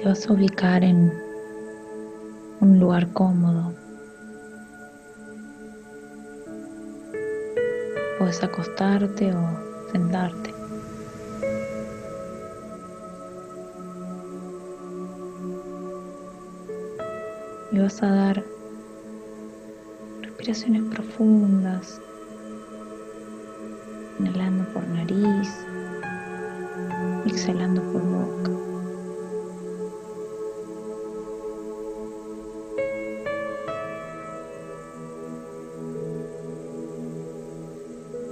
Te vas a ubicar en un lugar cómodo. Puedes acostarte o sentarte. Y vas a dar respiraciones profundas, inhalando por nariz, exhalando por boca.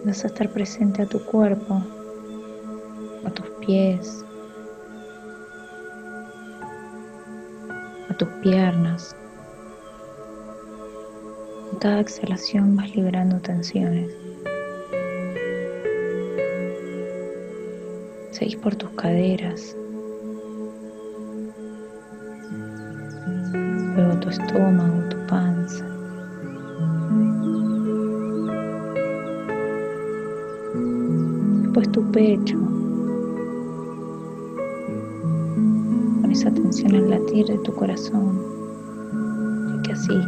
Vas a estar presente a tu cuerpo, a tus pies, a tus piernas. En cada exhalación vas liberando tensiones. Seguís por tus caderas, luego tu estómago, tu panza. Después tu pecho. Con esa atención al latir de tu corazón, y que así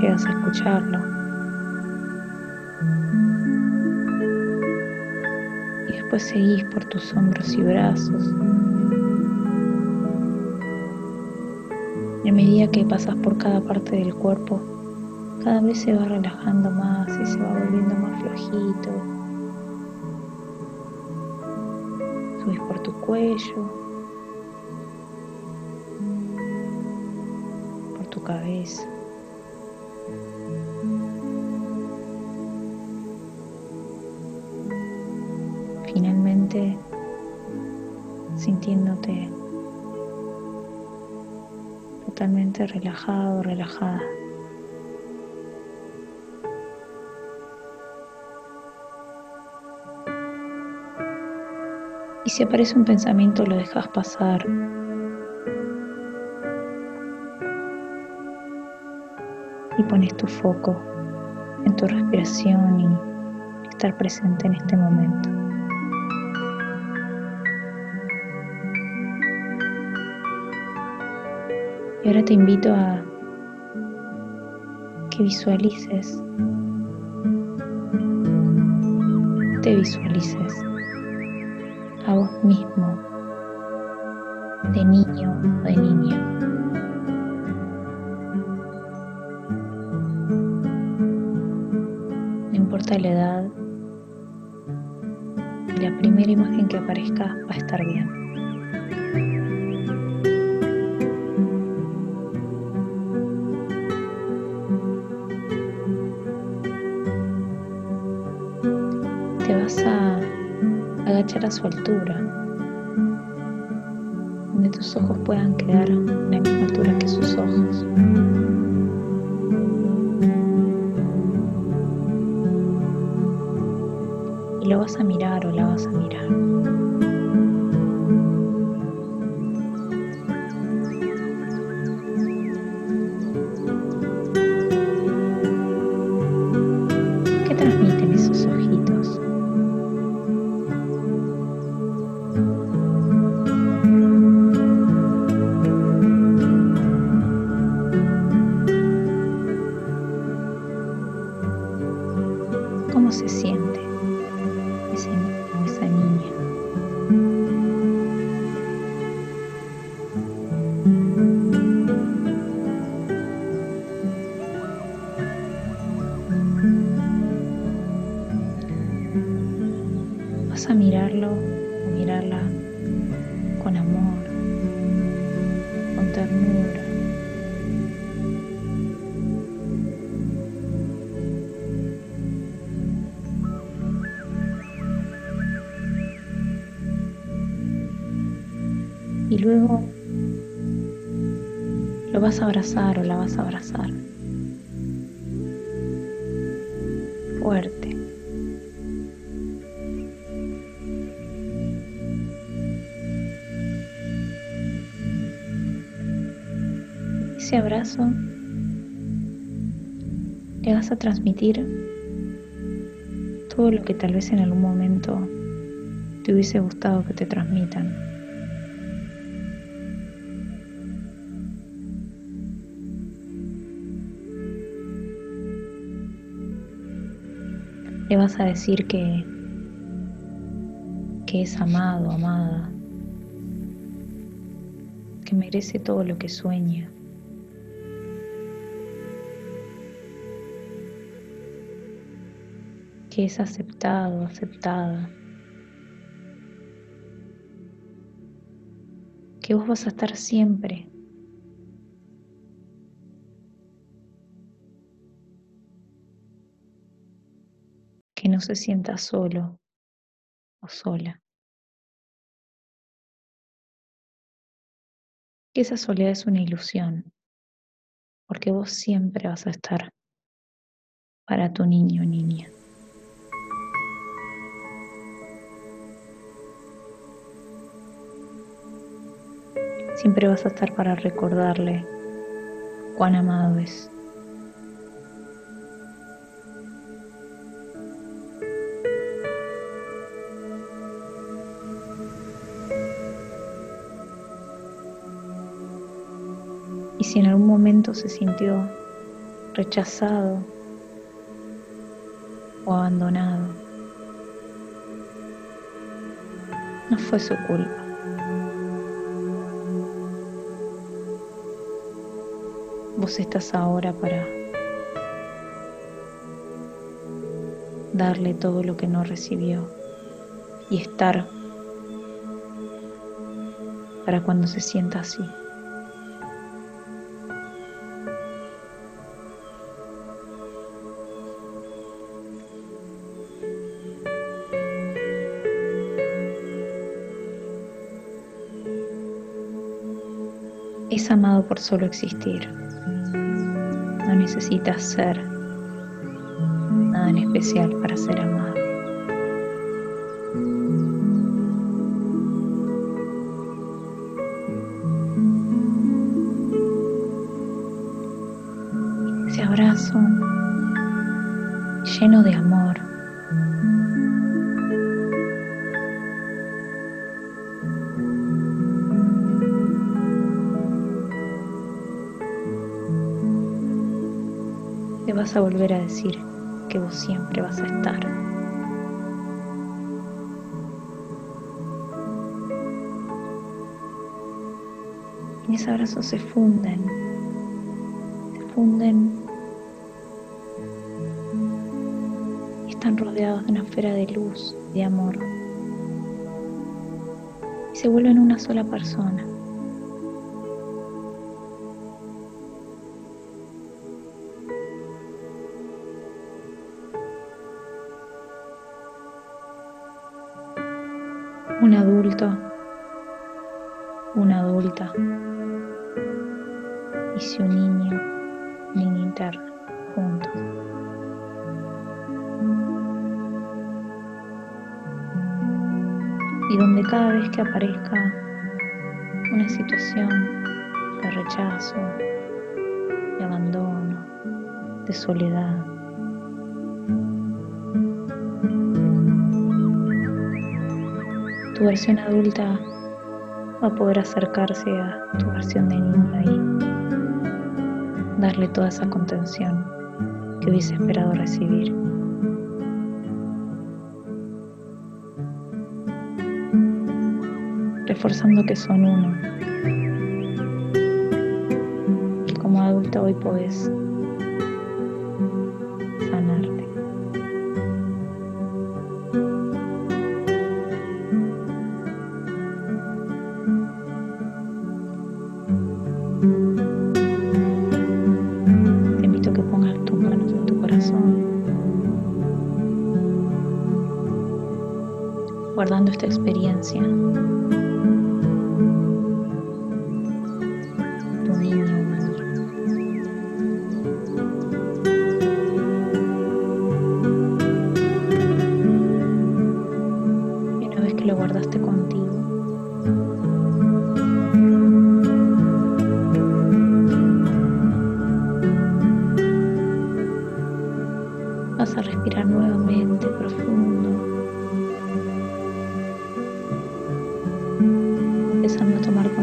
llegas a escucharlo. Y después seguís por tus hombros y brazos. Y a medida que pasas por cada parte del cuerpo, cada vez se va relajando más y se va volviendo más flojito. Subís por tu cuello, por tu cabeza. Finalmente, sintiéndote totalmente relajado, relajada. Y si aparece un pensamiento, lo dejas pasar. Y pones tu foco en tu respiración y estar presente en este momento. Y ahora te invito a que visualices, te visualices a vos mismo, de niño o de niña. No importa la edad, la primera imagen que aparezca va a estar bien. A su altura, donde tus ojos puedan quedar a la misma altura que sus ojos. Y lo vas a mirar o la vas a mirar. Y luego lo vas a abrazar o la vas a abrazar. Fuerte. ese abrazo le vas a transmitir todo lo que tal vez en algún momento te hubiese gustado que te transmitan. Le vas a decir que, que es amado, amada, que merece todo lo que sueña. Que es aceptado, aceptada. Que vos vas a estar siempre. Que no se sienta solo o sola. Que esa soledad es una ilusión, porque vos siempre vas a estar para tu niño o niña. Siempre vas a estar para recordarle cuán amado es. Y si en algún momento se sintió rechazado o abandonado, no fue su culpa. Estás ahora para darle todo lo que no recibió y estar para cuando se sienta así. Es amado por solo existir. Necesitas ser nada en especial para ser amado. Ese abrazo lleno de amor vas a volver a decir que vos siempre vas a estar. En ese abrazo se funden, se funden y están rodeados de una esfera de luz, de amor. Y se vuelven una sola persona. Un adulto, una adulta y si un niño, niña interna, juntos. Y donde cada vez que aparezca una situación de rechazo, de abandono, de soledad, tu versión adulta va a poder acercarse a tu versión de niño y darle toda esa contención que hubiese esperado recibir. Reforzando que son uno. Como adulta hoy podés guardando esta experiencia.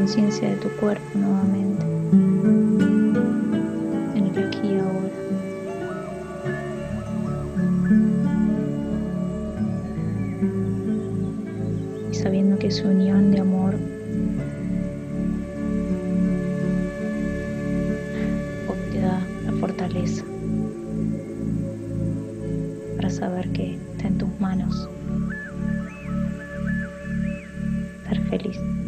conciencia de tu cuerpo nuevamente, en el aquí y ahora. Y sabiendo que es unión de amor te da la fortaleza para saber que está en tus manos. Ser feliz.